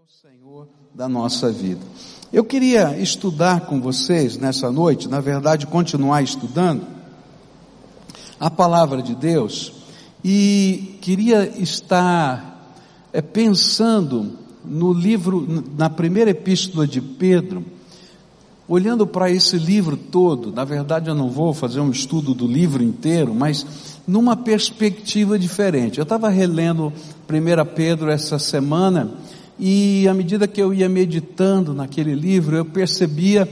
o Senhor da nossa vida. Eu queria estudar com vocês nessa noite, na verdade, continuar estudando a palavra de Deus e queria estar é, pensando no livro, na primeira epístola de Pedro, olhando para esse livro todo, na verdade eu não vou fazer um estudo do livro inteiro, mas numa perspectiva diferente. Eu estava relendo 1 Pedro essa semana e à medida que eu ia meditando naquele livro, eu percebia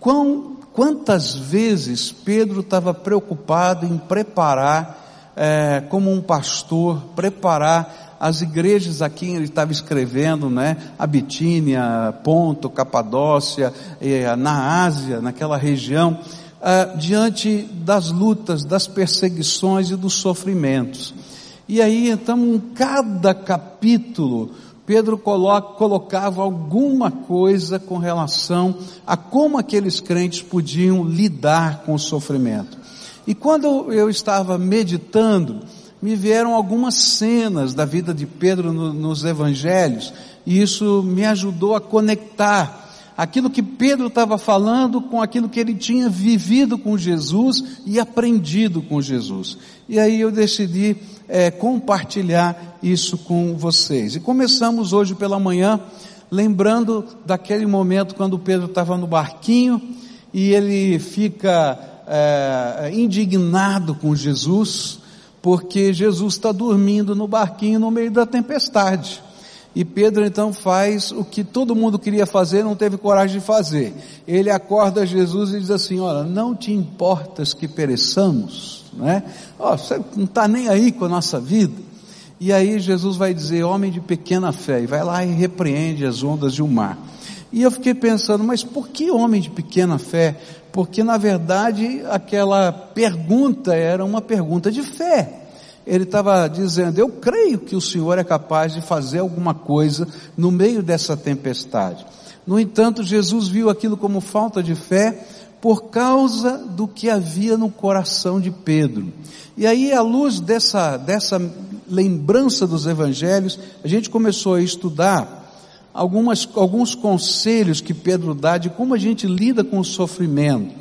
quão, quantas vezes Pedro estava preocupado em preparar, é, como um pastor, preparar as igrejas a quem ele estava escrevendo, né? A Ponto, Capadócia, é, na Ásia, naquela região, é, diante das lutas, das perseguições e dos sofrimentos. E aí, então, cada capítulo, Pedro coloca, colocava alguma coisa com relação a como aqueles crentes podiam lidar com o sofrimento. E quando eu estava meditando, me vieram algumas cenas da vida de Pedro no, nos evangelhos, e isso me ajudou a conectar aquilo que Pedro estava falando com aquilo que ele tinha vivido com Jesus e aprendido com Jesus. E aí eu decidi é, compartilhar isso com vocês. E começamos hoje pela manhã, lembrando daquele momento quando Pedro estava no barquinho e ele fica é, indignado com Jesus, porque Jesus está dormindo no barquinho no meio da tempestade. E Pedro então faz o que todo mundo queria fazer, não teve coragem de fazer. Ele acorda Jesus e diz assim: Olha, não te importas que pereçamos, né? Oh, você não está nem aí com a nossa vida. E aí Jesus vai dizer: Homem de pequena fé, e vai lá e repreende as ondas de um mar. E eu fiquei pensando, mas por que homem de pequena fé? Porque na verdade aquela pergunta era uma pergunta de fé ele estava dizendo: Eu creio que o Senhor é capaz de fazer alguma coisa no meio dessa tempestade. No entanto, Jesus viu aquilo como falta de fé por causa do que havia no coração de Pedro. E aí, à luz dessa, dessa lembrança dos evangelhos, a gente começou a estudar algumas, alguns conselhos que Pedro dá de como a gente lida com o sofrimento.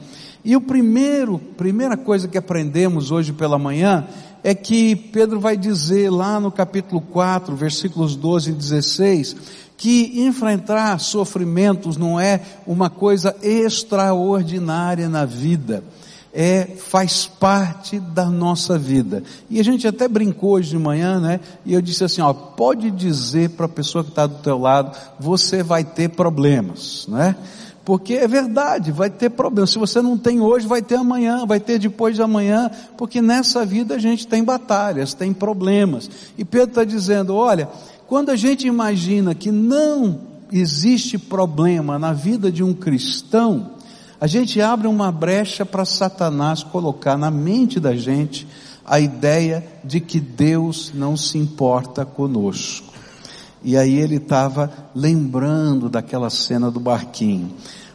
E o primeiro, primeira coisa que aprendemos hoje pela manhã é que Pedro vai dizer lá no capítulo 4, versículos 12 e 16, que enfrentar sofrimentos não é uma coisa extraordinária na vida. É, faz parte da nossa vida. E a gente até brincou hoje de manhã, né? E eu disse assim, ó, pode dizer para a pessoa que está do teu lado, você vai ter problemas, né? Porque é verdade, vai ter problema. Se você não tem hoje, vai ter amanhã, vai ter depois de amanhã, porque nessa vida a gente tem batalhas, tem problemas. E Pedro está dizendo: olha, quando a gente imagina que não existe problema na vida de um cristão, a gente abre uma brecha para Satanás colocar na mente da gente a ideia de que Deus não se importa conosco. E aí ele estava lembrando daquela cena do barquinho.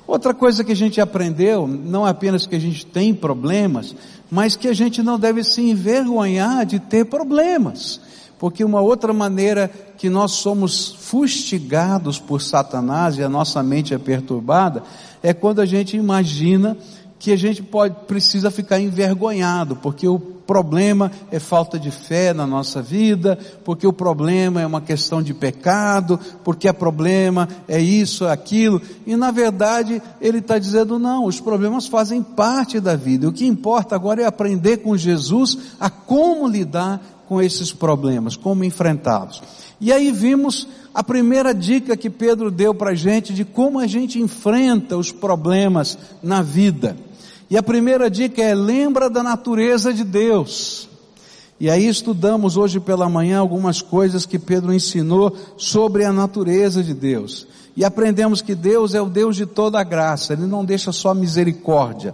Outra coisa que a gente aprendeu, não apenas que a gente tem problemas, mas que a gente não deve se envergonhar de ter problemas. Porque uma outra maneira que nós somos fustigados por Satanás e a nossa mente é perturbada é quando a gente imagina que a gente pode, precisa ficar envergonhado, porque o problema é falta de fé na nossa vida, porque o problema é uma questão de pecado, porque o problema é isso, aquilo, e na verdade ele está dizendo não, os problemas fazem parte da vida, o que importa agora é aprender com Jesus a como lidar com esses problemas, como enfrentá-los. E aí vimos a primeira dica que Pedro deu para a gente de como a gente enfrenta os problemas na vida. E a primeira dica é lembra da natureza de Deus. E aí estudamos hoje pela manhã algumas coisas que Pedro ensinou sobre a natureza de Deus. E aprendemos que Deus é o Deus de toda graça, Ele não deixa só misericórdia.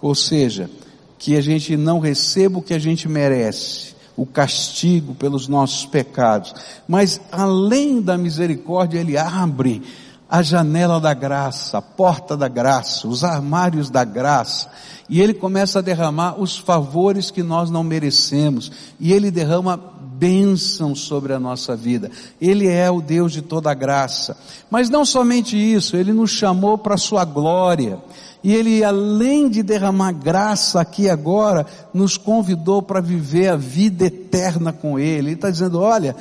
Ou seja, que a gente não receba o que a gente merece, o castigo pelos nossos pecados. Mas além da misericórdia, Ele abre a janela da graça, a porta da graça, os armários da graça, e ele começa a derramar os favores que nós não merecemos, e ele derrama bênção sobre a nossa vida. Ele é o Deus de toda graça. Mas não somente isso, Ele nos chamou para a Sua glória. E Ele, além de derramar graça aqui agora, nos convidou para viver a vida eterna com Ele. Ele está dizendo, olha,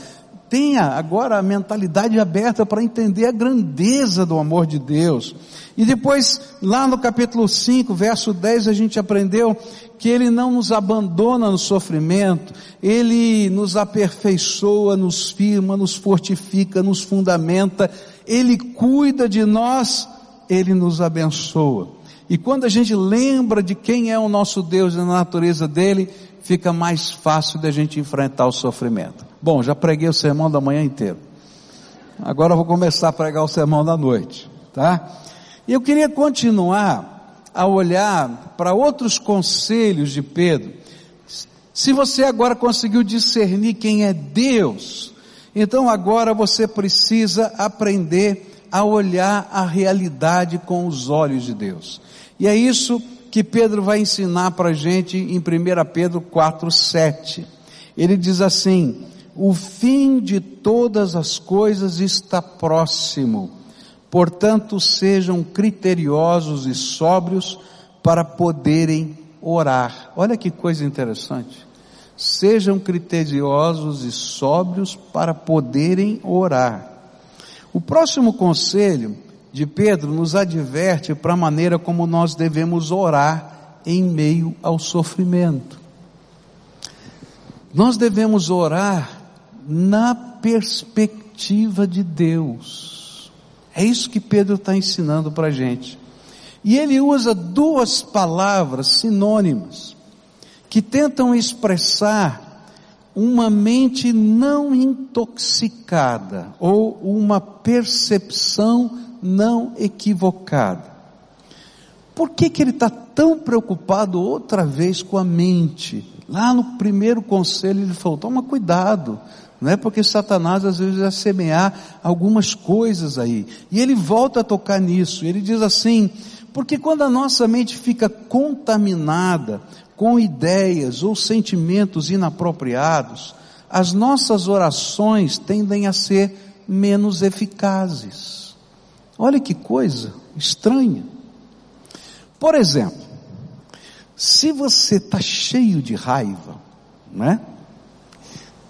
tenha agora a mentalidade aberta para entender a grandeza do amor de Deus. E depois, lá no capítulo 5, verso 10, a gente aprendeu que Ele não nos abandona no sofrimento, Ele nos aperfeiçoa, nos firma, nos fortifica, nos fundamenta, Ele cuida de nós, Ele nos abençoa. E quando a gente lembra de quem é o nosso Deus e a natureza dele, fica mais fácil da gente enfrentar o sofrimento. Bom, já preguei o sermão da manhã inteiro. Agora eu vou começar a pregar o sermão da noite, tá? E eu queria continuar a olhar para outros conselhos de Pedro. Se você agora conseguiu discernir quem é Deus, então agora você precisa aprender a olhar a realidade com os olhos de Deus. E é isso que Pedro vai ensinar para a gente em 1 Pedro 4, 7. Ele diz assim, o fim de todas as coisas está próximo. Portanto, sejam criteriosos e sóbrios para poderem orar. Olha que coisa interessante. Sejam criteriosos e sóbrios para poderem orar. O próximo conselho de Pedro nos adverte para a maneira como nós devemos orar em meio ao sofrimento. Nós devemos orar na perspectiva de Deus. É isso que Pedro está ensinando para a gente. E ele usa duas palavras sinônimas que tentam expressar uma mente não intoxicada ou uma percepção não equivocada. Por que, que ele está tão preocupado outra vez com a mente? Lá no primeiro conselho ele falou: toma cuidado, não é porque Satanás às vezes vai semear algumas coisas aí. E ele volta a tocar nisso. Ele diz assim: porque quando a nossa mente fica contaminada com ideias ou sentimentos inapropriados, as nossas orações tendem a ser menos eficazes. Olha que coisa estranha. Por exemplo, se você está cheio de raiva, né?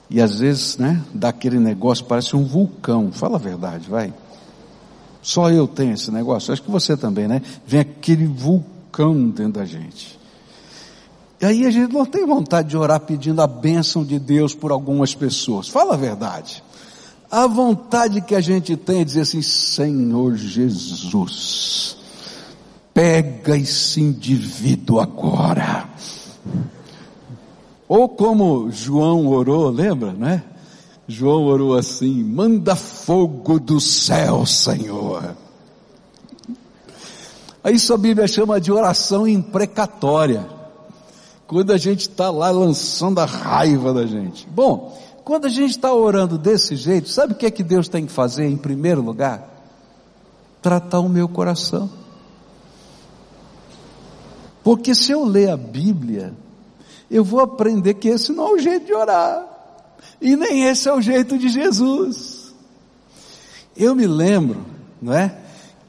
E às vezes, né, dá aquele negócio, parece um vulcão. Fala a verdade, vai. Só eu tenho esse negócio. Acho que você também, né? Vem aquele vulcão dentro da gente. E aí a gente não tem vontade de orar pedindo a bênção de Deus por algumas pessoas. Fala a verdade. A vontade que a gente tem é dizer assim, Senhor Jesus, pega esse indivíduo agora ou como João orou, lembra, né? João orou assim: manda fogo do céu, Senhor. Isso a Bíblia chama de oração imprecatória. Quando a gente está lá lançando a raiva da gente. Bom, quando a gente está orando desse jeito, sabe o que é que Deus tem que fazer em primeiro lugar? Tratar o meu coração. Porque se eu ler a Bíblia, eu vou aprender que esse não é o jeito de orar. E nem esse é o jeito de Jesus. Eu me lembro, não é?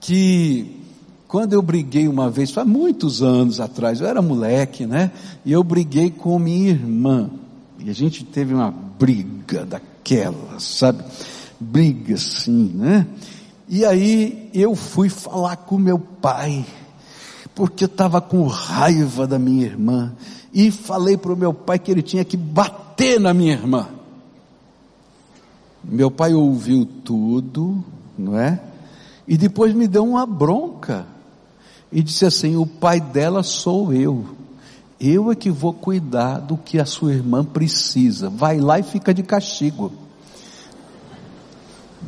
Que quando eu briguei uma vez, faz muitos anos atrás, eu era moleque, né? E eu briguei com minha irmã. E a gente teve uma briga daquelas, sabe? Briga assim, né? E aí eu fui falar com meu pai, porque eu estava com raiva da minha irmã e falei para o meu pai que ele tinha que bater na minha irmã. Meu pai ouviu tudo, não é? E depois me deu uma bronca. E disse assim: o pai dela sou eu. Eu é que vou cuidar do que a sua irmã precisa. Vai lá e fica de castigo.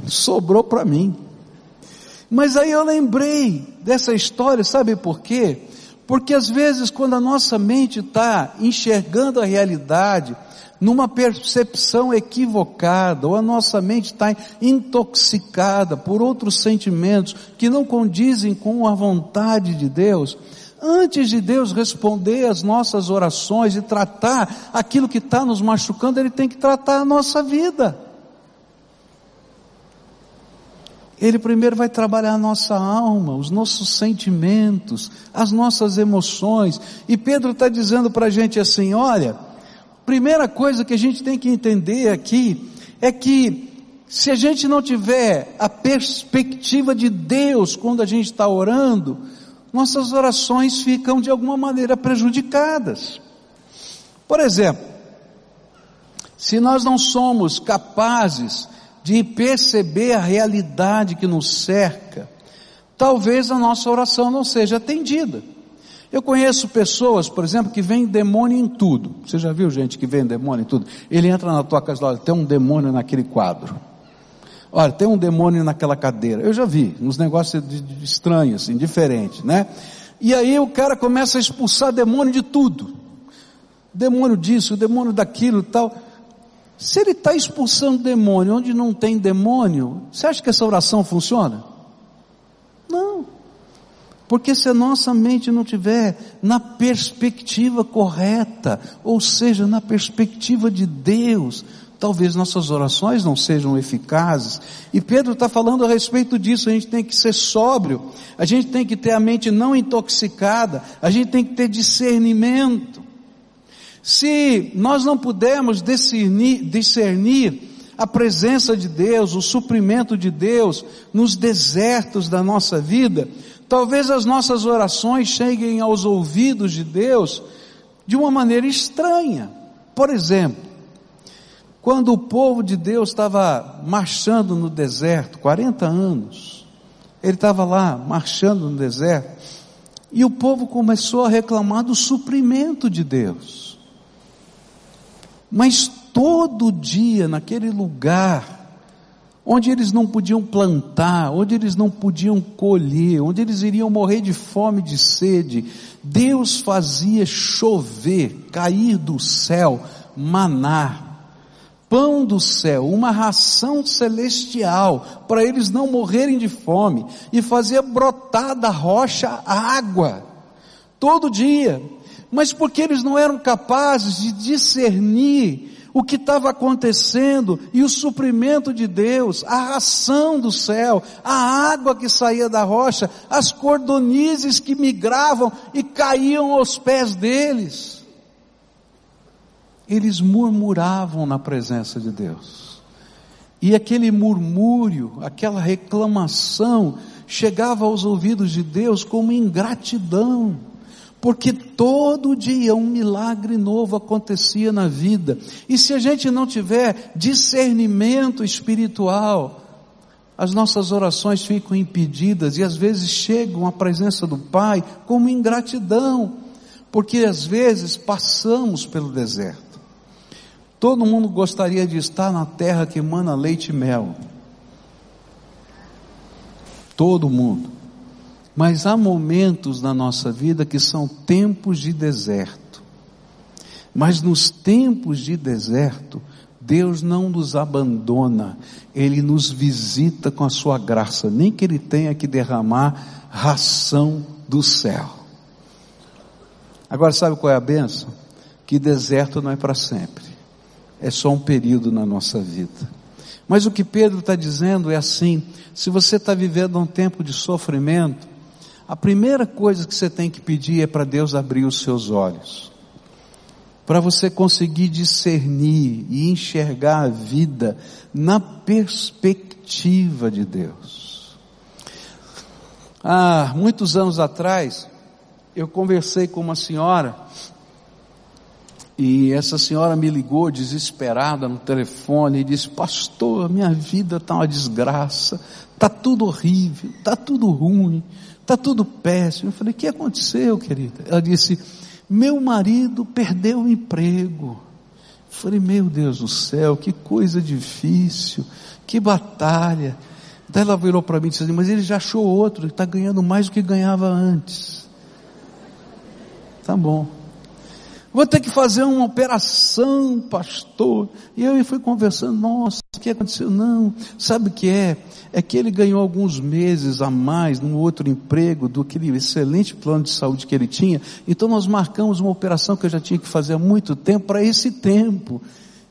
Sobrou para mim. Mas aí eu lembrei dessa história, sabe por quê? Porque às vezes, quando a nossa mente está enxergando a realidade numa percepção equivocada, ou a nossa mente está intoxicada por outros sentimentos que não condizem com a vontade de Deus, Antes de Deus responder as nossas orações e tratar aquilo que está nos machucando, Ele tem que tratar a nossa vida. Ele primeiro vai trabalhar a nossa alma, os nossos sentimentos, as nossas emoções. E Pedro está dizendo para a gente assim: olha, primeira coisa que a gente tem que entender aqui é que se a gente não tiver a perspectiva de Deus quando a gente está orando, nossas orações ficam de alguma maneira prejudicadas. Por exemplo, se nós não somos capazes de perceber a realidade que nos cerca, talvez a nossa oração não seja atendida. Eu conheço pessoas, por exemplo, que vem demônio em tudo. Você já viu gente que vem demônio em tudo? Ele entra na tua casa, olha, tem um demônio naquele quadro. Olha, tem um demônio naquela cadeira. Eu já vi, uns negócios estranhos, assim, diferentes, né? E aí o cara começa a expulsar demônio de tudo. Demônio disso, demônio daquilo tal. Se ele está expulsando demônio onde não tem demônio, você acha que essa oração funciona? Não. Porque se a nossa mente não tiver na perspectiva correta, ou seja, na perspectiva de Deus, talvez nossas orações não sejam eficazes. E Pedro está falando a respeito disso, a gente tem que ser sóbrio, a gente tem que ter a mente não intoxicada, a gente tem que ter discernimento. Se nós não pudermos discernir, discernir a presença de Deus, o suprimento de Deus nos desertos da nossa vida, talvez as nossas orações cheguem aos ouvidos de Deus de uma maneira estranha. Por exemplo, quando o povo de Deus estava marchando no deserto, 40 anos, ele estava lá marchando no deserto, e o povo começou a reclamar do suprimento de Deus. Mas todo dia naquele lugar, onde eles não podiam plantar, onde eles não podiam colher, onde eles iriam morrer de fome, de sede, Deus fazia chover, cair do céu, maná, pão do céu, uma ração celestial, para eles não morrerem de fome, e fazia brotar da rocha água, todo dia. Mas porque eles não eram capazes de discernir o que estava acontecendo e o suprimento de Deus, a ração do céu, a água que saía da rocha, as cordonizes que migravam e caíam aos pés deles eles murmuravam na presença de Deus. E aquele murmúrio, aquela reclamação, chegava aos ouvidos de Deus como ingratidão, porque todo dia um milagre novo acontecia na vida. E se a gente não tiver discernimento espiritual, as nossas orações ficam impedidas e às vezes chegam à presença do Pai como ingratidão, porque às vezes passamos pelo deserto. Todo mundo gostaria de estar na terra que emana leite e mel. Todo mundo. Mas há momentos na nossa vida que são tempos de deserto. Mas nos tempos de deserto, Deus não nos abandona, Ele nos visita com a sua graça, nem que Ele tenha que derramar ração do céu. Agora sabe qual é a benção? Que deserto não é para sempre é só um período na nossa vida. Mas o que Pedro está dizendo é assim: se você está vivendo um tempo de sofrimento, a primeira coisa que você tem que pedir é para Deus abrir os seus olhos, para você conseguir discernir e enxergar a vida na perspectiva de Deus. Há muitos anos atrás, eu conversei com uma senhora e essa senhora me ligou desesperada no telefone e disse: Pastor, minha vida está uma desgraça, está tudo horrível, está tudo ruim, está tudo péssimo. Eu falei: O que aconteceu, querida? Ela disse: Meu marido perdeu o emprego. Eu falei: Meu Deus do céu, que coisa difícil, que batalha. Daí ela virou para mim e disse: assim, Mas ele já achou outro, está ganhando mais do que ganhava antes. Tá bom. Vou ter que fazer uma operação, pastor. E eu fui conversando, nossa, o que aconteceu? Não, sabe o que é? É que ele ganhou alguns meses a mais num outro emprego do aquele excelente plano de saúde que ele tinha. Então nós marcamos uma operação que eu já tinha que fazer há muito tempo para esse tempo.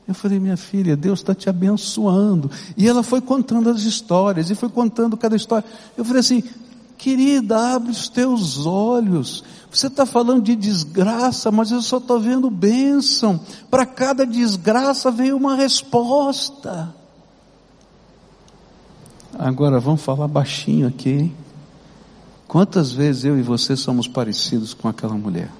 Eu falei, minha filha, Deus está te abençoando. E ela foi contando as histórias, e foi contando cada história. Eu falei assim, querida, abre os teus olhos. Você está falando de desgraça, mas eu só estou vendo bênção. Para cada desgraça veio uma resposta. Agora vamos falar baixinho aqui. Hein? Quantas vezes eu e você somos parecidos com aquela mulher?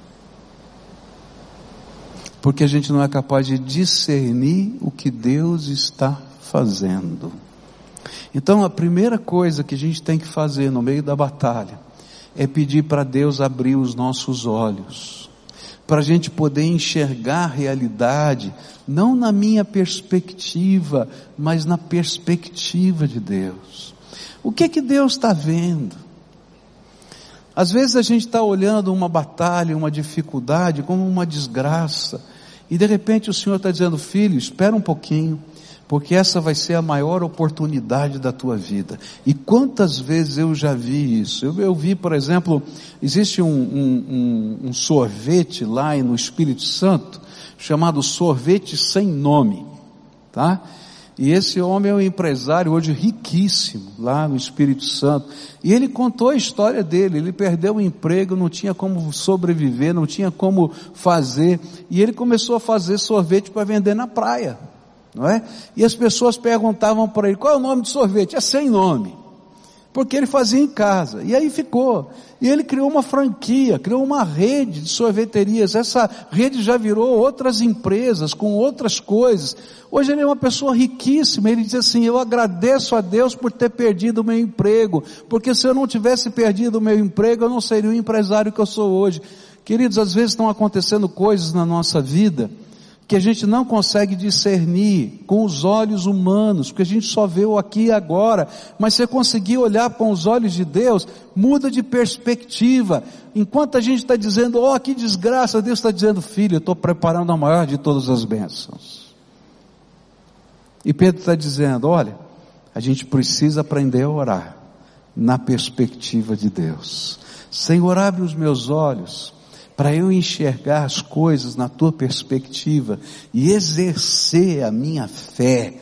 Porque a gente não é capaz de discernir o que Deus está fazendo. Então a primeira coisa que a gente tem que fazer no meio da batalha é pedir para Deus abrir os nossos olhos, para a gente poder enxergar a realidade, não na minha perspectiva, mas na perspectiva de Deus. O que é que Deus está vendo? Às vezes a gente está olhando uma batalha, uma dificuldade como uma desgraça, e de repente o Senhor está dizendo, filho, espera um pouquinho, porque essa vai ser a maior oportunidade da tua vida. E quantas vezes eu já vi isso? Eu, eu vi, por exemplo, existe um, um, um, um sorvete lá no Espírito Santo, chamado sorvete sem nome, tá? E esse homem é um empresário hoje riquíssimo lá no Espírito Santo. E ele contou a história dele. Ele perdeu o emprego, não tinha como sobreviver, não tinha como fazer. E ele começou a fazer sorvete para vender na praia não é? E as pessoas perguntavam para ele, qual é o nome do sorvete? É sem nome. Porque ele fazia em casa. E aí ficou. E ele criou uma franquia, criou uma rede de sorveterias. Essa rede já virou outras empresas, com outras coisas. Hoje ele é uma pessoa riquíssima. Ele diz assim, eu agradeço a Deus por ter perdido o meu emprego. Porque se eu não tivesse perdido o meu emprego, eu não seria o empresário que eu sou hoje. Queridos, às vezes estão acontecendo coisas na nossa vida que a gente não consegue discernir com os olhos humanos, porque a gente só vê o aqui e agora, mas se conseguir olhar com os olhos de Deus, muda de perspectiva. Enquanto a gente está dizendo, oh, que desgraça, Deus está dizendo, filho, eu estou preparando a maior de todas as bênçãos. E Pedro está dizendo, olha, a gente precisa aprender a orar na perspectiva de Deus. Senhor, abre os meus olhos para eu enxergar as coisas na tua perspectiva e exercer a minha fé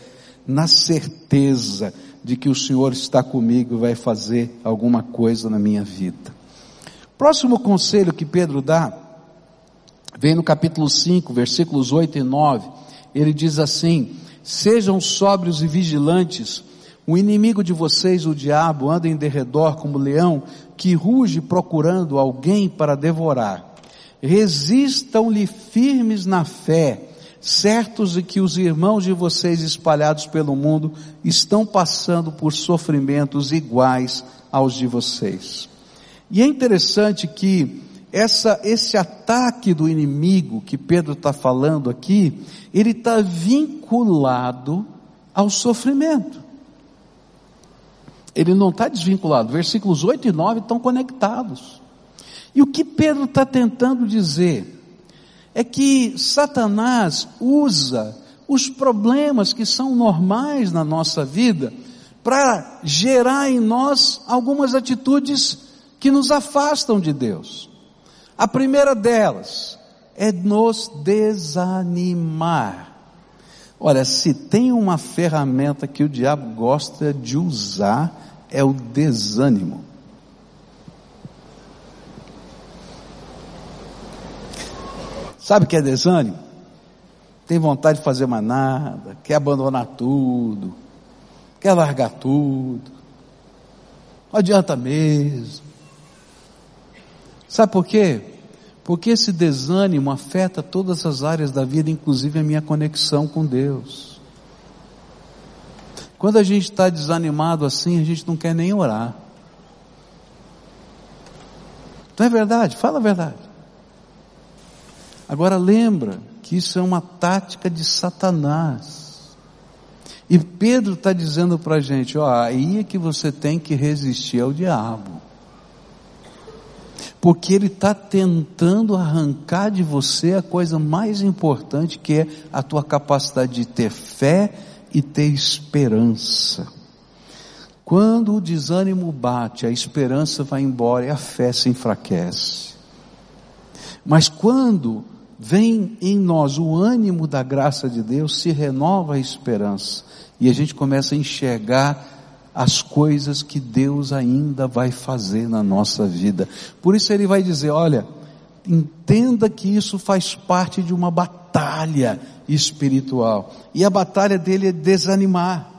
na certeza de que o Senhor está comigo e vai fazer alguma coisa na minha vida. Próximo conselho que Pedro dá, vem no capítulo 5, versículos 8 e 9. Ele diz assim: Sejam sóbrios e vigilantes, o inimigo de vocês, o diabo, anda em derredor como leão que ruge procurando alguém para devorar resistam-lhe firmes na fé, certos de que os irmãos de vocês espalhados pelo mundo estão passando por sofrimentos iguais aos de vocês. E é interessante que essa, esse ataque do inimigo que Pedro está falando aqui, ele está vinculado ao sofrimento. Ele não está desvinculado. Versículos 8 e 9 estão conectados. E o que Pedro está tentando dizer é que Satanás usa os problemas que são normais na nossa vida para gerar em nós algumas atitudes que nos afastam de Deus. A primeira delas é nos desanimar. Olha, se tem uma ferramenta que o diabo gosta de usar, é o desânimo. Sabe o que é desânimo? Tem vontade de fazer mais nada, quer abandonar tudo, quer largar tudo. Não adianta mesmo. Sabe por quê? Porque esse desânimo afeta todas as áreas da vida, inclusive a minha conexão com Deus. Quando a gente está desanimado assim, a gente não quer nem orar. Não é verdade? Fala a verdade. Agora lembra que isso é uma tática de Satanás. E Pedro está dizendo para a gente, ó, aí é que você tem que resistir ao diabo. porque ele está tentando arrancar de você a coisa mais importante que é a tua capacidade de ter fé e ter esperança. Quando o desânimo bate, a esperança vai embora e a fé se enfraquece. Mas quando vem em nós o ânimo da graça de Deus, se renova a esperança e a gente começa a enxergar as coisas que Deus ainda vai fazer na nossa vida. Por isso ele vai dizer: olha, entenda que isso faz parte de uma batalha espiritual. E a batalha dele é desanimar.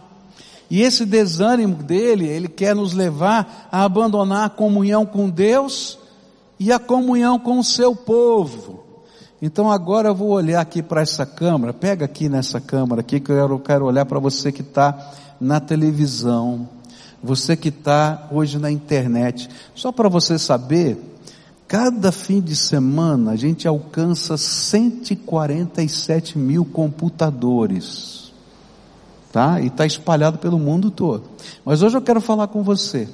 E esse desânimo dele, ele quer nos levar a abandonar a comunhão com Deus e a comunhão com o seu povo. Então agora eu vou olhar aqui para essa câmera, pega aqui nessa câmera aqui que eu quero olhar para você que está na televisão, você que está hoje na internet. Só para você saber, cada fim de semana a gente alcança 147 mil computadores. Tá? E está espalhado pelo mundo todo. Mas hoje eu quero falar com você.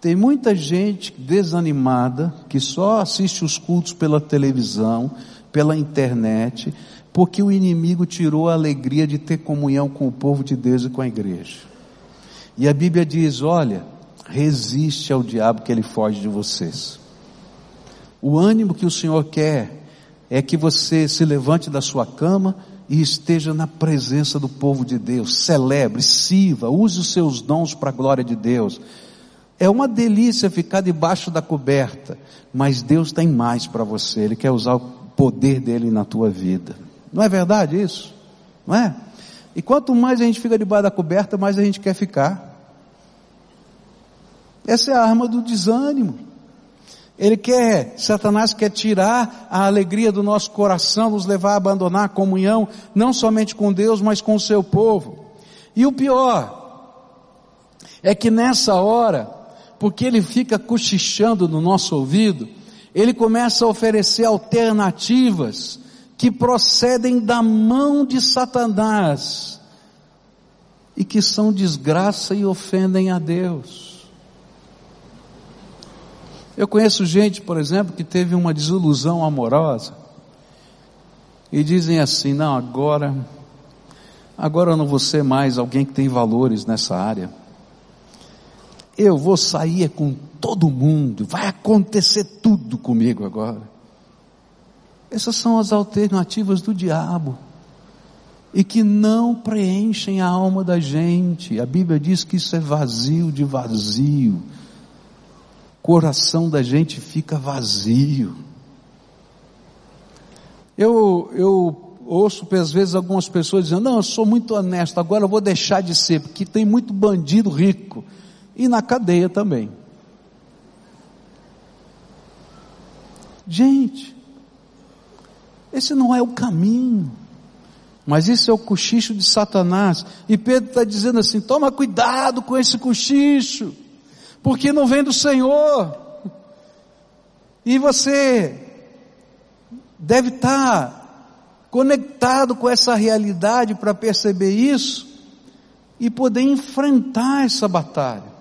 Tem muita gente desanimada que só assiste os cultos pela televisão, pela internet, porque o inimigo tirou a alegria de ter comunhão com o povo de Deus e com a igreja. E a Bíblia diz: olha, resiste ao diabo que ele foge de vocês. O ânimo que o Senhor quer é que você se levante da sua cama e esteja na presença do povo de Deus, celebre, sirva, use os seus dons para a glória de Deus. É uma delícia ficar debaixo da coberta, mas Deus tem mais para você, Ele quer usar poder dele na tua vida. Não é verdade isso? Não é? E quanto mais a gente fica debaixo da coberta, mais a gente quer ficar. Essa é a arma do desânimo. Ele quer, Satanás quer tirar a alegria do nosso coração, nos levar a abandonar a comunhão, não somente com Deus, mas com o seu povo. E o pior, é que nessa hora, porque ele fica cochichando no nosso ouvido, ele começa a oferecer alternativas que procedem da mão de Satanás e que são desgraça e ofendem a Deus. Eu conheço gente, por exemplo, que teve uma desilusão amorosa e dizem assim: não, agora, agora eu não vou ser mais alguém que tem valores nessa área. Eu vou sair com todo mundo, vai acontecer tudo comigo agora. Essas são as alternativas do diabo e que não preenchem a alma da gente. A Bíblia diz que isso é vazio de vazio. O coração da gente fica vazio. Eu, eu ouço às vezes algumas pessoas dizendo, não, eu sou muito honesto, agora eu vou deixar de ser, porque tem muito bandido rico. E na cadeia também. Gente, esse não é o caminho. Mas isso é o cochicho de Satanás. E Pedro está dizendo assim: toma cuidado com esse cochicho, porque não vem do Senhor. E você deve estar tá conectado com essa realidade para perceber isso e poder enfrentar essa batalha.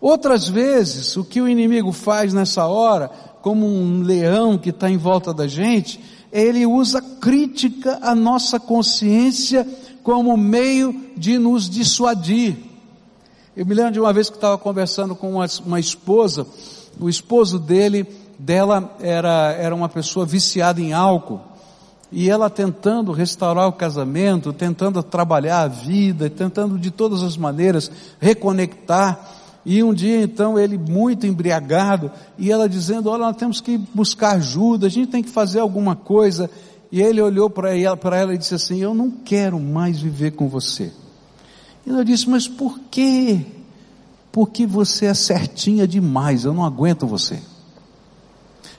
Outras vezes, o que o inimigo faz nessa hora, como um leão que está em volta da gente, ele usa crítica à nossa consciência como meio de nos dissuadir. Eu me lembro de uma vez que estava conversando com uma, uma esposa, o esposo dele, dela era, era uma pessoa viciada em álcool, e ela tentando restaurar o casamento, tentando trabalhar a vida, tentando de todas as maneiras reconectar, e um dia então ele muito embriagado e ela dizendo: Olha, nós temos que buscar ajuda, a gente tem que fazer alguma coisa. E ele olhou para ela, para ela e disse assim: Eu não quero mais viver com você. E ela disse: Mas por quê? Porque você é certinha demais, eu não aguento você.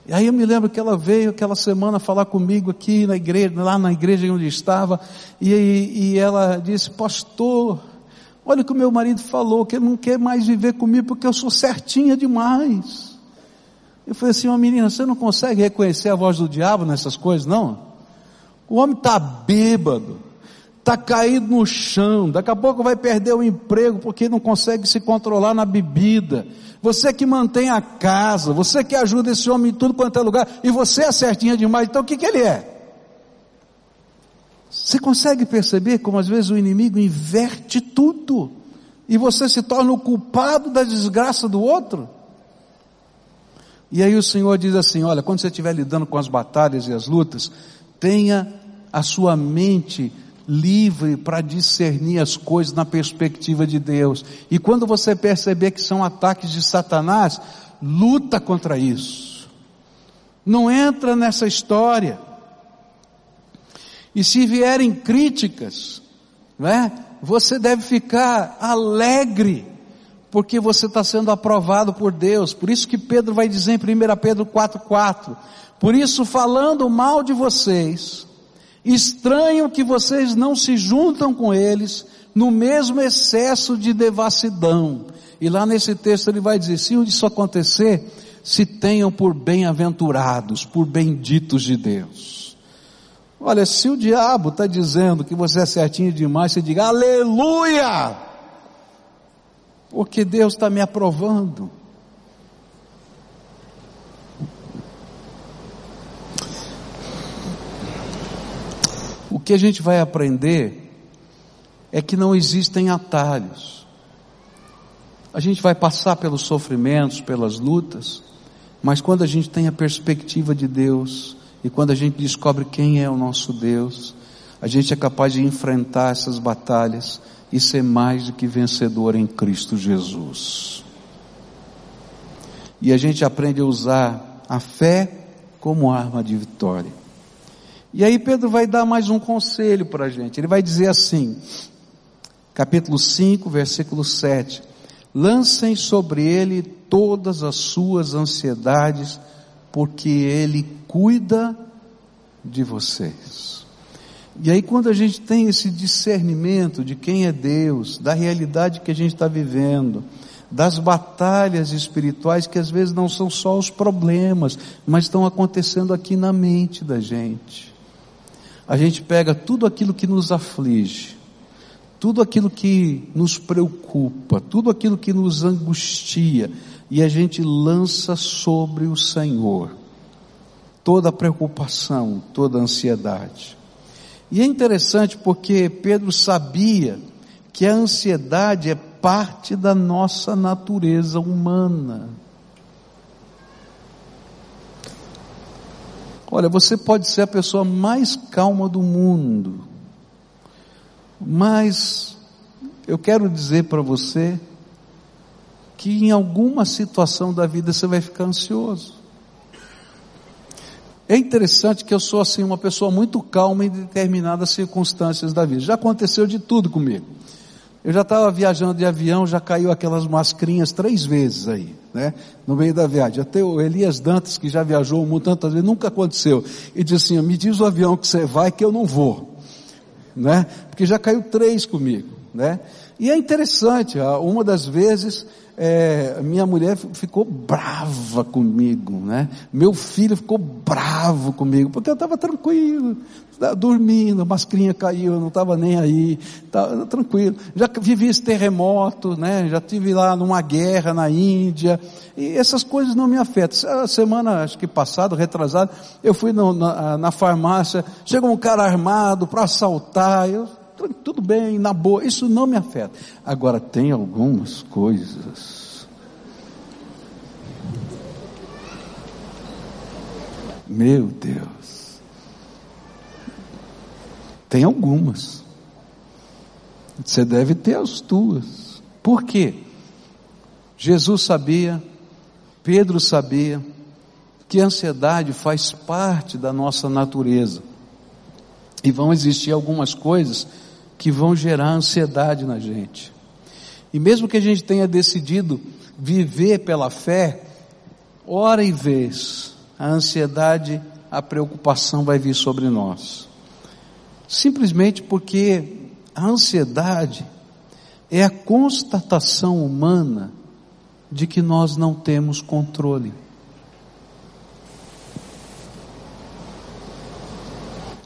E aí eu me lembro que ela veio aquela semana falar comigo aqui na igreja, lá na igreja onde estava, e, e ela disse, pastor, Olha o que o meu marido falou, que ele não quer mais viver comigo porque eu sou certinha demais. Eu falei assim, uma menina, você não consegue reconhecer a voz do diabo nessas coisas, não? O homem está bêbado, está caído no chão, daqui a pouco vai perder o emprego porque não consegue se controlar na bebida. Você que mantém a casa, você que ajuda esse homem em tudo quanto é lugar, e você é certinha demais, então o que, que ele é? Você consegue perceber como às vezes o inimigo inverte tudo, e você se torna o culpado da desgraça do outro? E aí o Senhor diz assim: olha, quando você estiver lidando com as batalhas e as lutas, tenha a sua mente livre para discernir as coisas na perspectiva de Deus. E quando você perceber que são ataques de Satanás, luta contra isso. Não entra nessa história. E se vierem críticas, né, você deve ficar alegre, porque você está sendo aprovado por Deus. Por isso que Pedro vai dizer em 1 Pedro 4,4: Por isso, falando mal de vocês, Estranho que vocês não se juntam com eles no mesmo excesso de devassidão. E lá nesse texto ele vai dizer: se isso acontecer, se tenham por bem-aventurados, por benditos de Deus. Olha, se o diabo está dizendo que você é certinho demais, você diga aleluia! Porque Deus está me aprovando. O que a gente vai aprender é que não existem atalhos. A gente vai passar pelos sofrimentos, pelas lutas, mas quando a gente tem a perspectiva de Deus e quando a gente descobre quem é o nosso Deus, a gente é capaz de enfrentar essas batalhas e ser mais do que vencedor em Cristo Jesus. E a gente aprende a usar a fé como arma de vitória. E aí Pedro vai dar mais um conselho para a gente. Ele vai dizer assim, capítulo 5, versículo 7. Lancem sobre ele todas as suas ansiedades, porque ele cuida de vocês. E aí quando a gente tem esse discernimento de quem é Deus, da realidade que a gente está vivendo, das batalhas espirituais que às vezes não são só os problemas, mas estão acontecendo aqui na mente da gente a gente pega tudo aquilo que nos aflige, tudo aquilo que nos preocupa, tudo aquilo que nos angustia, e a gente lança sobre o Senhor toda a preocupação, toda a ansiedade. E é interessante porque Pedro sabia que a ansiedade é parte da nossa natureza humana. Olha, você pode ser a pessoa mais calma do mundo, mas eu quero dizer para você que em alguma situação da vida você vai ficar ansioso. É interessante que eu sou assim uma pessoa muito calma em determinadas circunstâncias da vida. Já aconteceu de tudo comigo. Eu já estava viajando de avião, já caiu aquelas mascrinhas três vezes aí, né? No meio da viagem. Até o Elias Dantas, que já viajou o mundo tantas vezes, nunca aconteceu. E disse assim, me diz o avião que você vai que eu não vou. Né? Porque já caiu três comigo, né? E é interessante, uma das vezes é, minha mulher ficou brava comigo, né? Meu filho ficou bravo comigo, porque eu estava tranquilo, dormindo, a mascrinha caiu, eu não estava nem aí, estava tranquilo. Já vivi esse terremoto, né? Já tive lá numa guerra na Índia, e essas coisas não me afetam. A semana, acho que passada, retrasada, eu fui no, na, na farmácia, chegou um cara armado para assaltar, eu tudo bem, na boa, isso não me afeta. Agora, tem algumas coisas. Meu Deus. Tem algumas. Você deve ter as tuas. Por quê? Jesus sabia, Pedro sabia, que a ansiedade faz parte da nossa natureza. E vão existir algumas coisas que vão gerar ansiedade na gente. E mesmo que a gente tenha decidido viver pela fé, hora e vez, a ansiedade, a preocupação vai vir sobre nós. Simplesmente porque a ansiedade é a constatação humana de que nós não temos controle.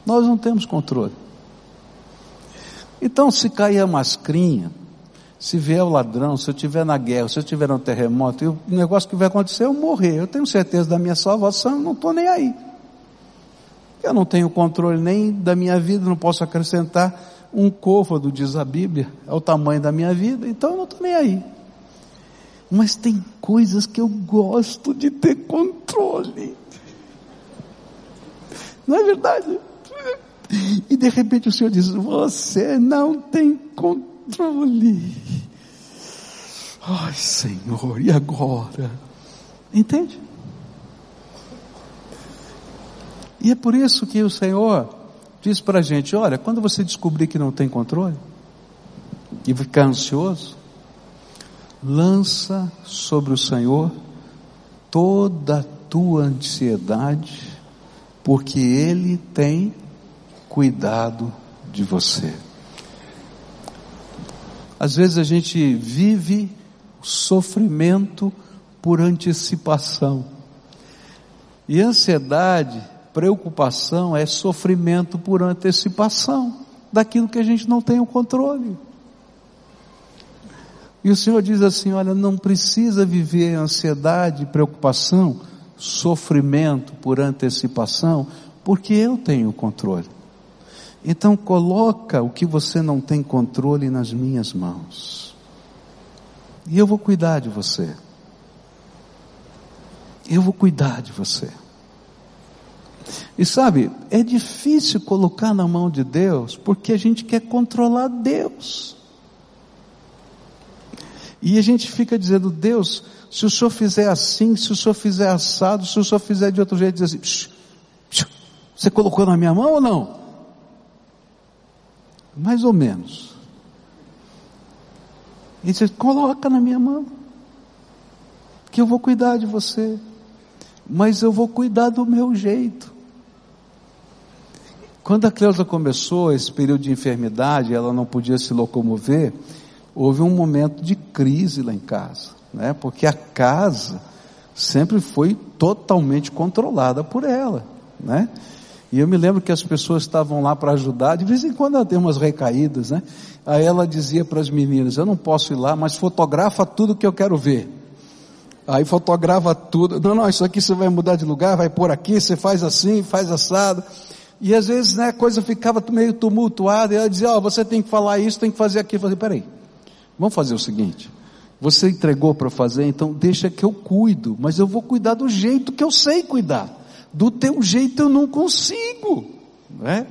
Nós não temos controle. Então, se cair a mascrinha, se vier o ladrão, se eu estiver na guerra, se eu estiver no terremoto, o negócio que vai acontecer é eu morrer. Eu tenho certeza da minha salvação, não estou nem aí. Eu não tenho controle nem da minha vida, não posso acrescentar um côvado, diz a Bíblia, é o tamanho da minha vida, então eu não estou nem aí. Mas tem coisas que eu gosto de ter controle. Não é verdade? E de repente o Senhor diz: Você não tem controle. Ai, Senhor, e agora? Entende? E é por isso que o Senhor diz para a gente: olha, quando você descobrir que não tem controle e ficar ansioso, lança sobre o Senhor toda a tua ansiedade, porque Ele tem cuidado de você. Às vezes a gente vive sofrimento por antecipação. E ansiedade Preocupação é sofrimento por antecipação daquilo que a gente não tem o controle. E o Senhor diz assim: olha, não precisa viver ansiedade, preocupação, sofrimento por antecipação, porque eu tenho o controle. Então coloca o que você não tem controle nas minhas mãos. E eu vou cuidar de você. Eu vou cuidar de você. E sabe, é difícil colocar na mão de Deus porque a gente quer controlar Deus. E a gente fica dizendo, Deus, se o Senhor fizer assim, se o Senhor fizer assado, se o Senhor fizer de outro jeito, diz assim, psh, psh, você colocou na minha mão ou não? Mais ou menos. E diz, coloca na minha mão, que eu vou cuidar de você, mas eu vou cuidar do meu jeito. Quando a Cleusa começou esse período de enfermidade, ela não podia se locomover, houve um momento de crise lá em casa, né? Porque a casa sempre foi totalmente controlada por ela, né? E eu me lembro que as pessoas estavam lá para ajudar, de vez em quando ela tem umas recaídas, né? Aí ela dizia para as meninas, eu não posso ir lá, mas fotografa tudo que eu quero ver. Aí fotografa tudo, não, não, isso aqui você vai mudar de lugar, vai pôr aqui, você faz assim, faz assado. E às vezes né, a coisa ficava meio tumultuada, e ela dizia, ó, oh, você tem que falar isso, tem que fazer aquilo. Eu falei, peraí, vamos fazer o seguinte, você entregou para fazer, então deixa que eu cuido, mas eu vou cuidar do jeito que eu sei cuidar. Do teu jeito eu não consigo, né?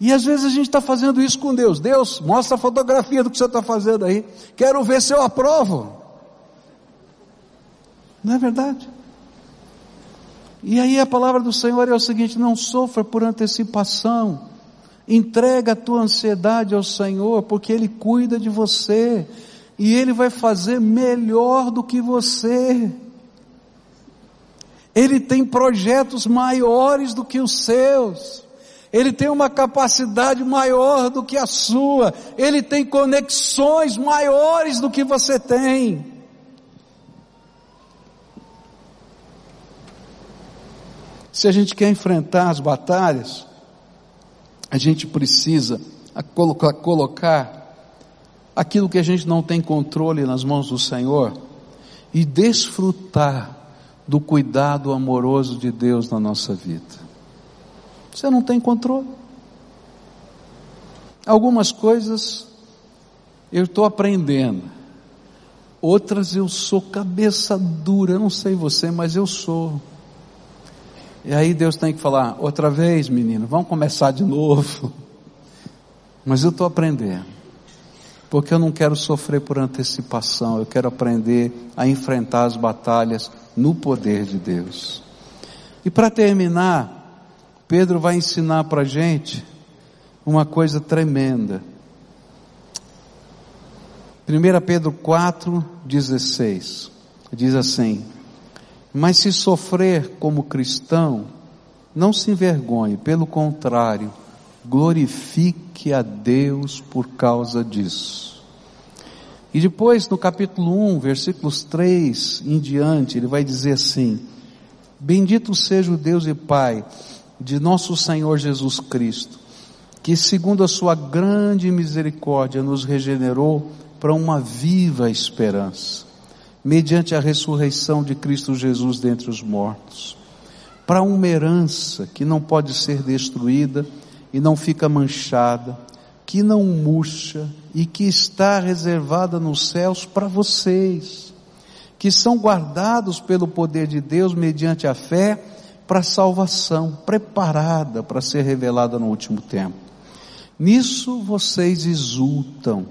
E às vezes a gente está fazendo isso com Deus. Deus, mostra a fotografia do que você está fazendo aí. Quero ver se eu aprovo. Não é verdade? E aí a palavra do Senhor é o seguinte: não sofra por antecipação, entrega a tua ansiedade ao Senhor, porque Ele cuida de você, e Ele vai fazer melhor do que você. Ele tem projetos maiores do que os seus. Ele tem uma capacidade maior do que a sua. Ele tem conexões maiores do que você tem. Se a gente quer enfrentar as batalhas, a gente precisa colocar, aquilo que a gente não tem controle nas mãos do Senhor e desfrutar do cuidado amoroso de Deus na nossa vida. Você não tem controle. Algumas coisas eu estou aprendendo, outras eu sou cabeça dura, eu não sei você, mas eu sou. E aí Deus tem que falar, outra vez, menino, vamos começar de novo. Mas eu estou aprendendo. Porque eu não quero sofrer por antecipação, eu quero aprender a enfrentar as batalhas no poder de Deus. E para terminar, Pedro vai ensinar para a gente uma coisa tremenda. 1 Pedro 4, 16, diz assim: mas se sofrer como cristão, não se envergonhe, pelo contrário, glorifique a Deus por causa disso. E depois, no capítulo 1, versículos 3 em diante, ele vai dizer assim: Bendito seja o Deus e Pai de nosso Senhor Jesus Cristo, que, segundo a sua grande misericórdia, nos regenerou para uma viva esperança, mediante a ressurreição de Cristo Jesus dentre os mortos, para uma herança que não pode ser destruída e não fica manchada, que não murcha e que está reservada nos céus para vocês, que são guardados pelo poder de Deus mediante a fé para a salvação, preparada para ser revelada no último tempo. Nisso vocês exultam,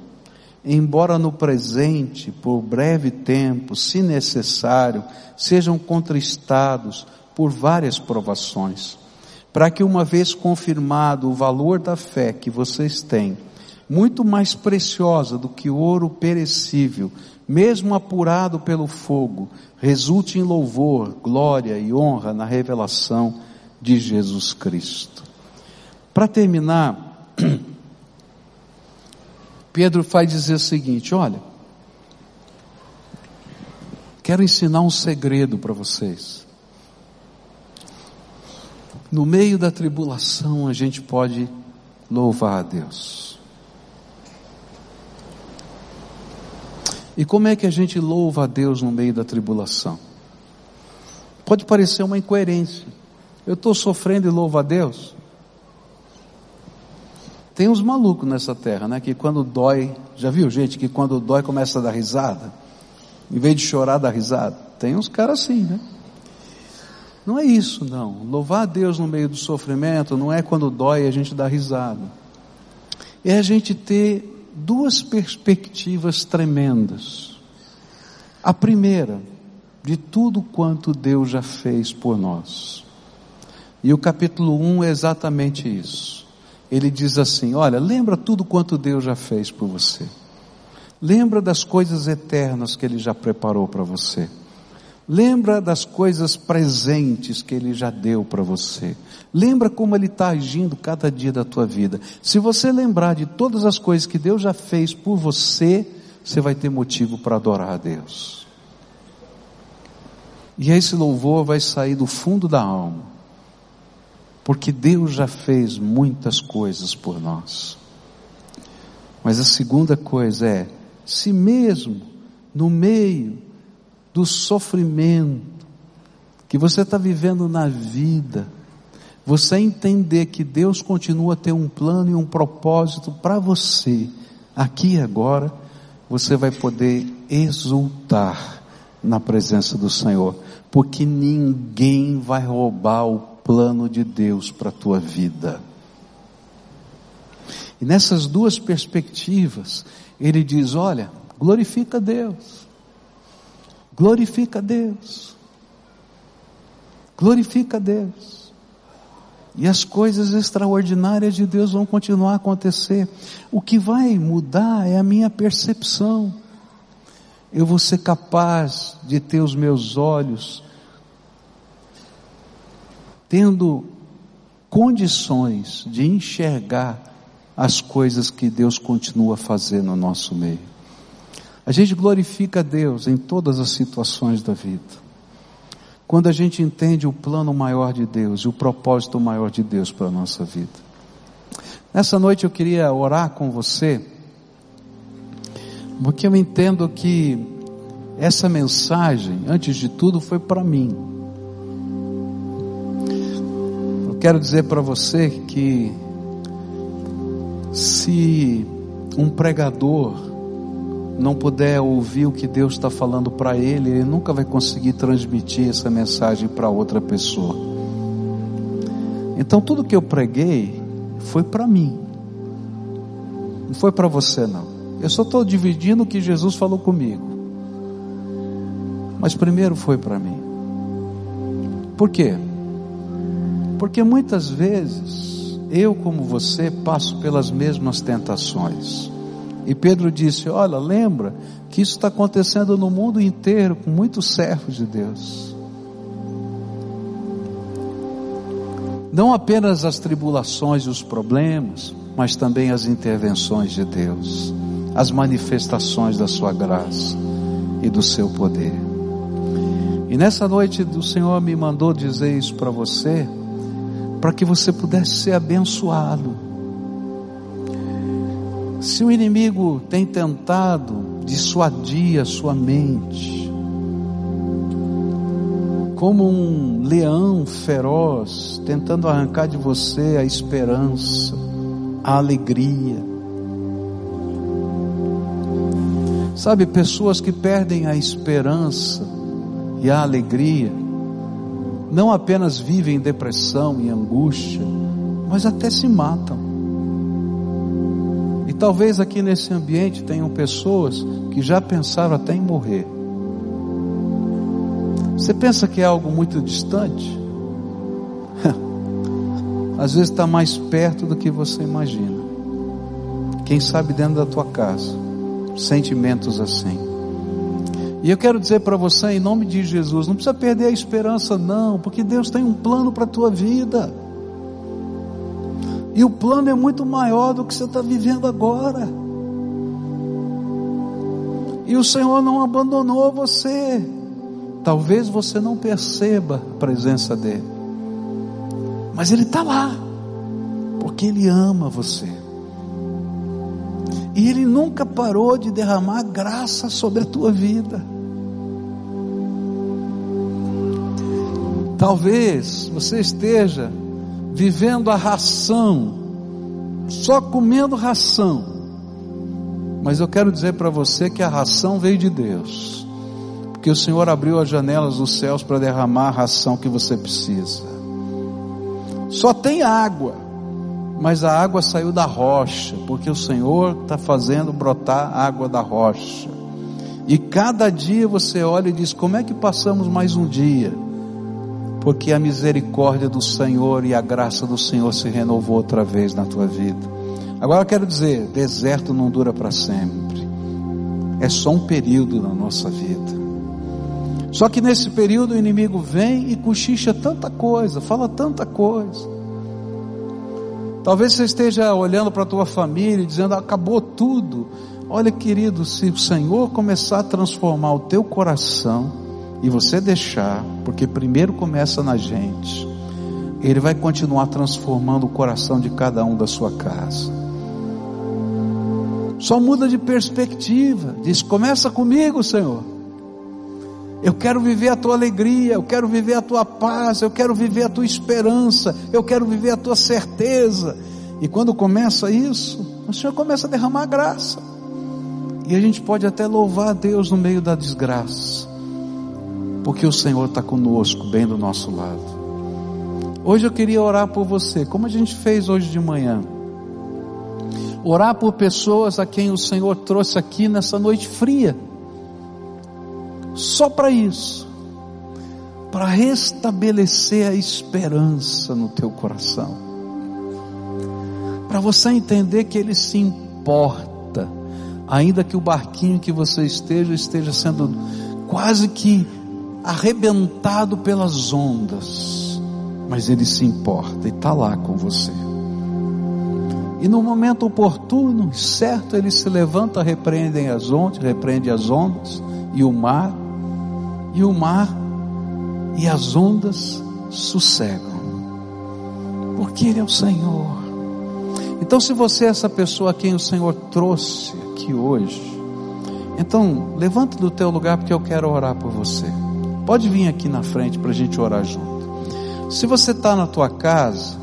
embora no presente, por breve tempo, se necessário, sejam contristados por várias provações, para que uma vez confirmado o valor da fé que vocês têm, muito mais preciosa do que ouro perecível, mesmo apurado pelo fogo, resulte em louvor, glória e honra na revelação de Jesus Cristo. Para terminar, Pedro vai dizer o seguinte: olha, quero ensinar um segredo para vocês. No meio da tribulação a gente pode louvar a Deus. E como é que a gente louva a Deus no meio da tribulação? Pode parecer uma incoerência. Eu estou sofrendo e louvo a Deus. Tem uns malucos nessa terra, né? Que quando dói, já viu gente que quando dói começa a dar risada? Em vez de chorar, dá risada. Tem uns caras assim, né? Não é isso, não. Louvar a Deus no meio do sofrimento não é quando dói a gente dar risada. É a gente ter duas perspectivas tremendas. A primeira, de tudo quanto Deus já fez por nós. E o capítulo 1 é exatamente isso. Ele diz assim: Olha, lembra tudo quanto Deus já fez por você. Lembra das coisas eternas que Ele já preparou para você. Lembra das coisas presentes que Ele já deu para você. Lembra como Ele está agindo cada dia da tua vida. Se você lembrar de todas as coisas que Deus já fez por você, você vai ter motivo para adorar a Deus. E esse louvor vai sair do fundo da alma, porque Deus já fez muitas coisas por nós. Mas a segunda coisa é, se mesmo no meio do sofrimento que você está vivendo na vida, você entender que Deus continua a ter um plano e um propósito para você, aqui e agora, você vai poder exultar na presença do Senhor, porque ninguém vai roubar o plano de Deus para a tua vida. E nessas duas perspectivas, ele diz: olha, glorifica Deus. Glorifica a Deus. Glorifica a Deus. E as coisas extraordinárias de Deus vão continuar a acontecer. O que vai mudar é a minha percepção. Eu vou ser capaz de ter os meus olhos tendo condições de enxergar as coisas que Deus continua a fazer no nosso meio. A gente glorifica a Deus em todas as situações da vida. Quando a gente entende o plano maior de Deus e o propósito maior de Deus para a nossa vida. Nessa noite eu queria orar com você, porque eu entendo que essa mensagem, antes de tudo, foi para mim. Eu quero dizer para você que se um pregador não puder ouvir o que Deus está falando para ele, ele nunca vai conseguir transmitir essa mensagem para outra pessoa. Então tudo que eu preguei foi para mim, não foi para você não. Eu só estou dividindo o que Jesus falou comigo, mas primeiro foi para mim. Por quê? Porque muitas vezes eu, como você, passo pelas mesmas tentações. E Pedro disse: Olha, lembra que isso está acontecendo no mundo inteiro com muitos servos de Deus. Não apenas as tribulações e os problemas, mas também as intervenções de Deus, as manifestações da Sua graça e do Seu poder. E nessa noite o Senhor me mandou dizer isso para você, para que você pudesse ser abençoado Se o inimigo tem tentado dissuadir a sua mente, como um leão feroz, tentando arrancar de você a esperança, a alegria. Sabe, pessoas que perdem a esperança e a alegria, não apenas vivem em depressão e angústia, mas até se matam. Talvez aqui nesse ambiente tenham pessoas que já pensaram até em morrer. Você pensa que é algo muito distante? Às vezes está mais perto do que você imagina. Quem sabe dentro da tua casa, sentimentos assim. E eu quero dizer para você, em nome de Jesus, não precisa perder a esperança, não, porque Deus tem um plano para a tua vida. E o plano é muito maior do que você está vivendo agora. E o Senhor não abandonou você. Talvez você não perceba a presença dEle. Mas Ele está lá. Porque Ele ama você. E Ele nunca parou de derramar graça sobre a tua vida. Talvez você esteja vivendo a ração, só comendo ração. Mas eu quero dizer para você que a ração veio de Deus, porque o Senhor abriu as janelas dos céus para derramar a ração que você precisa. Só tem água, mas a água saiu da rocha, porque o Senhor está fazendo brotar água da rocha. E cada dia você olha e diz: como é que passamos mais um dia? Porque a misericórdia do Senhor e a graça do Senhor se renovou outra vez na tua vida. Agora eu quero dizer, deserto não dura para sempre. É só um período na nossa vida. Só que nesse período o inimigo vem e cochicha tanta coisa, fala tanta coisa. Talvez você esteja olhando para a tua família e dizendo, acabou tudo. Olha, querido, se o Senhor começar a transformar o teu coração, e você deixar, porque primeiro começa na gente, Ele vai continuar transformando o coração de cada um da sua casa. Só muda de perspectiva, diz: começa comigo, Senhor. Eu quero viver a tua alegria, eu quero viver a tua paz, eu quero viver a tua esperança, eu quero viver a tua certeza. E quando começa isso, o Senhor começa a derramar graça. E a gente pode até louvar a Deus no meio da desgraça porque o Senhor está conosco, bem do nosso lado. Hoje eu queria orar por você, como a gente fez hoje de manhã. Orar por pessoas a quem o Senhor trouxe aqui nessa noite fria. Só para isso. Para restabelecer a esperança no teu coração. Para você entender que Ele se importa, ainda que o barquinho que você esteja esteja sendo quase que arrebentado pelas ondas, mas Ele se importa e está lá com você. E no momento oportuno, certo, Ele se levanta, repreende as ondas, repreende as ondas e o mar, e o mar e as ondas sossegam, porque Ele é o Senhor. Então, se você é essa pessoa a quem o Senhor trouxe aqui hoje, então levanta do teu lugar porque eu quero orar por você. Pode vir aqui na frente para a gente orar junto. Se você está na tua casa,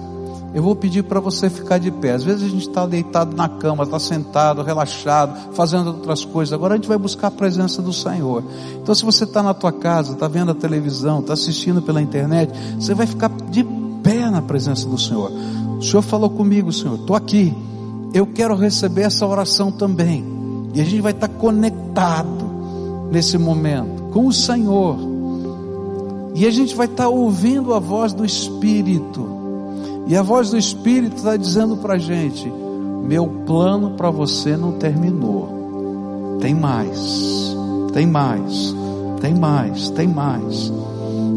eu vou pedir para você ficar de pé. Às vezes a gente está deitado na cama, está sentado, relaxado, fazendo outras coisas. Agora a gente vai buscar a presença do Senhor. Então, se você está na tua casa, está vendo a televisão, está assistindo pela internet, você vai ficar de pé na presença do Senhor. O Senhor falou comigo, Senhor, estou aqui. Eu quero receber essa oração também. E a gente vai estar tá conectado nesse momento com o Senhor e a gente vai estar tá ouvindo a voz do Espírito. E a voz do Espírito está dizendo para a gente: meu plano para você não terminou. Tem mais, tem mais, tem mais, tem mais.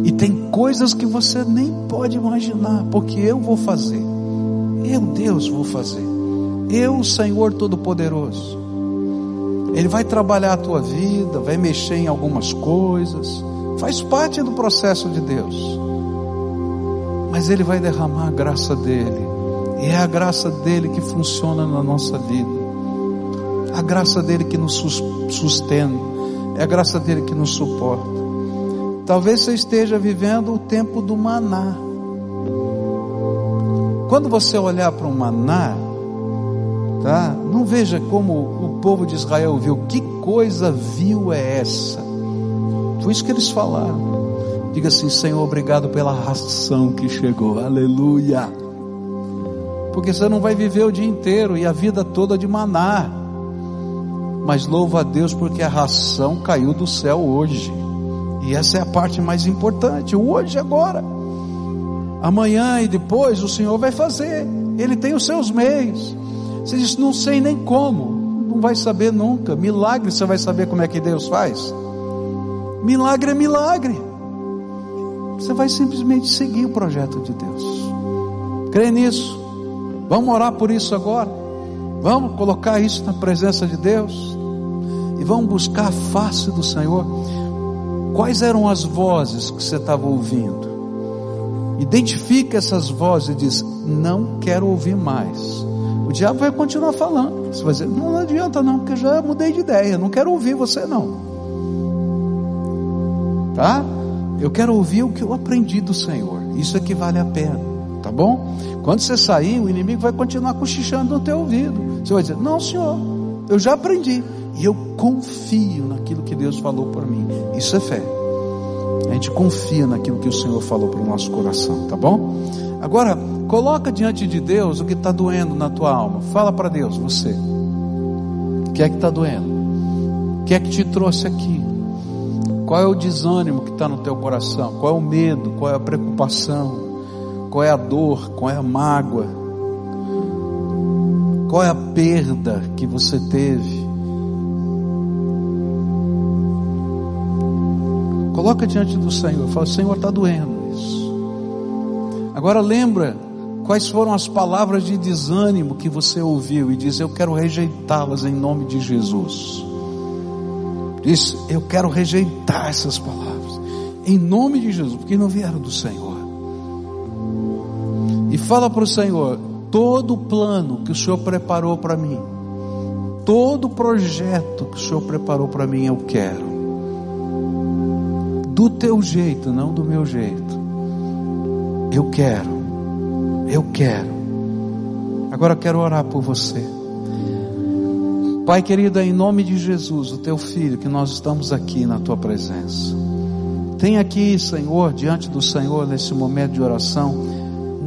E tem coisas que você nem pode imaginar, porque eu vou fazer. Eu, Deus, vou fazer. Eu, Senhor Todo-Poderoso. Ele vai trabalhar a tua vida, vai mexer em algumas coisas Faz parte do processo de Deus. Mas Ele vai derramar a graça dele. E é a graça dele que funciona na nossa vida. A graça dele que nos sustenta, é a graça dele que nos suporta. Talvez você esteja vivendo o tempo do maná. Quando você olhar para o maná, tá? Não veja como o povo de Israel viu. Que coisa vil é essa? Foi isso que eles falaram. Diga assim, Senhor, obrigado pela ração que chegou. Aleluia. Porque você não vai viver o dia inteiro e a vida toda de maná. Mas louva a Deus porque a ração caiu do céu hoje. E essa é a parte mais importante, hoje agora. Amanhã e depois o Senhor vai fazer. Ele tem os seus meios. Você diz, não sei nem como. Não vai saber nunca. Milagre, você vai saber como é que Deus faz? Milagre é milagre. Você vai simplesmente seguir o projeto de Deus. Crê nisso. Vamos orar por isso agora. Vamos colocar isso na presença de Deus. E vamos buscar a face do Senhor. Quais eram as vozes que você estava ouvindo? Identifica essas vozes e diz: Não quero ouvir mais. O diabo vai continuar falando. Você vai dizer: Não, adianta, não, porque já mudei de ideia. Não quero ouvir você, não. Tá? Eu quero ouvir o que eu aprendi do Senhor. Isso é que vale a pena. Tá bom? Quando você sair, o inimigo vai continuar cochichando no teu ouvido. Você vai dizer: Não, Senhor, eu já aprendi. E eu confio naquilo que Deus falou por mim. Isso é fé. A gente confia naquilo que o Senhor falou para o nosso coração, tá bom? Agora, coloca diante de Deus o que está doendo na tua alma. Fala para Deus, você. O que é que está doendo? O que é que te trouxe aqui? Qual é o desânimo que está no teu coração? Qual é o medo? Qual é a preocupação? Qual é a dor? Qual é a mágoa? Qual é a perda que você teve? Coloca diante do Senhor. Fala, Senhor, está doendo isso. Agora lembra quais foram as palavras de desânimo que você ouviu e diz: Eu quero rejeitá-las em nome de Jesus. Diz: Eu quero rejeitar essas palavras em nome de Jesus, porque não vieram do Senhor. E fala para o Senhor: todo o plano que o Senhor preparou para mim, todo o projeto que o Senhor preparou para mim, eu quero do teu jeito, não do meu jeito. Eu quero, eu quero. Agora eu quero orar por você. Pai querido, em nome de Jesus, o teu filho, que nós estamos aqui na tua presença. Tem aqui, Senhor, diante do Senhor, nesse momento de oração,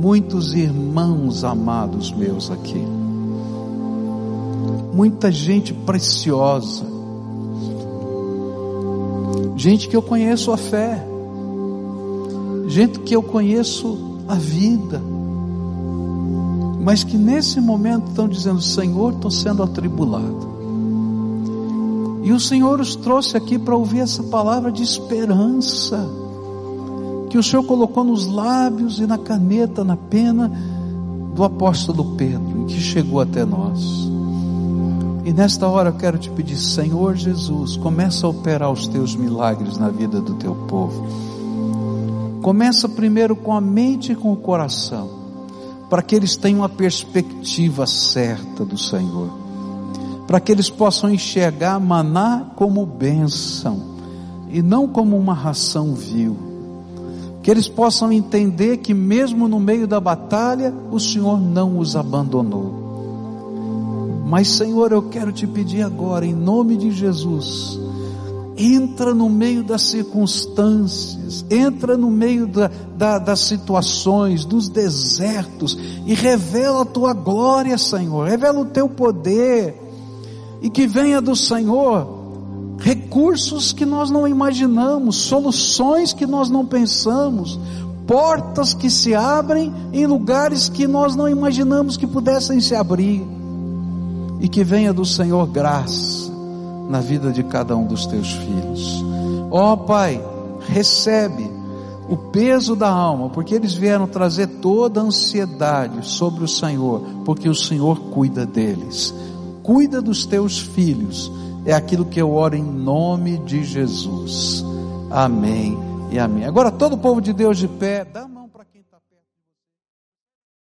muitos irmãos amados meus aqui. Muita gente preciosa gente que eu conheço a fé, gente que eu conheço a vida, mas que nesse momento estão dizendo: Senhor, estou sendo atribulado. E o Senhor os trouxe aqui para ouvir essa palavra de esperança, que o Senhor colocou nos lábios e na caneta, na pena do apóstolo Pedro, que chegou até nós. E nesta hora eu quero te pedir, Senhor Jesus, começa a operar os teus milagres na vida do teu povo. Começa primeiro com a mente e com o coração, para que eles tenham a perspectiva certa do Senhor, para que eles possam enxergar maná como bênção e não como uma ração vil. Que eles possam entender que mesmo no meio da batalha, o Senhor não os abandonou. Mas, Senhor, eu quero te pedir agora, em nome de Jesus, entra no meio das circunstâncias, entra no meio da, da, das situações, dos desertos, e revela a tua glória, Senhor, revela o teu poder, e que venha do Senhor recursos que nós não imaginamos, soluções que nós não pensamos, portas que se abrem em lugares que nós não imaginamos que pudessem se abrir e que venha do Senhor graça na vida de cada um dos teus filhos. Ó oh, Pai, recebe o peso da alma, porque eles vieram trazer toda a ansiedade sobre o Senhor, porque o Senhor cuida deles. Cuida dos teus filhos. É aquilo que eu oro em nome de Jesus. Amém e amém. Agora todo o povo de Deus de pé, dá mão.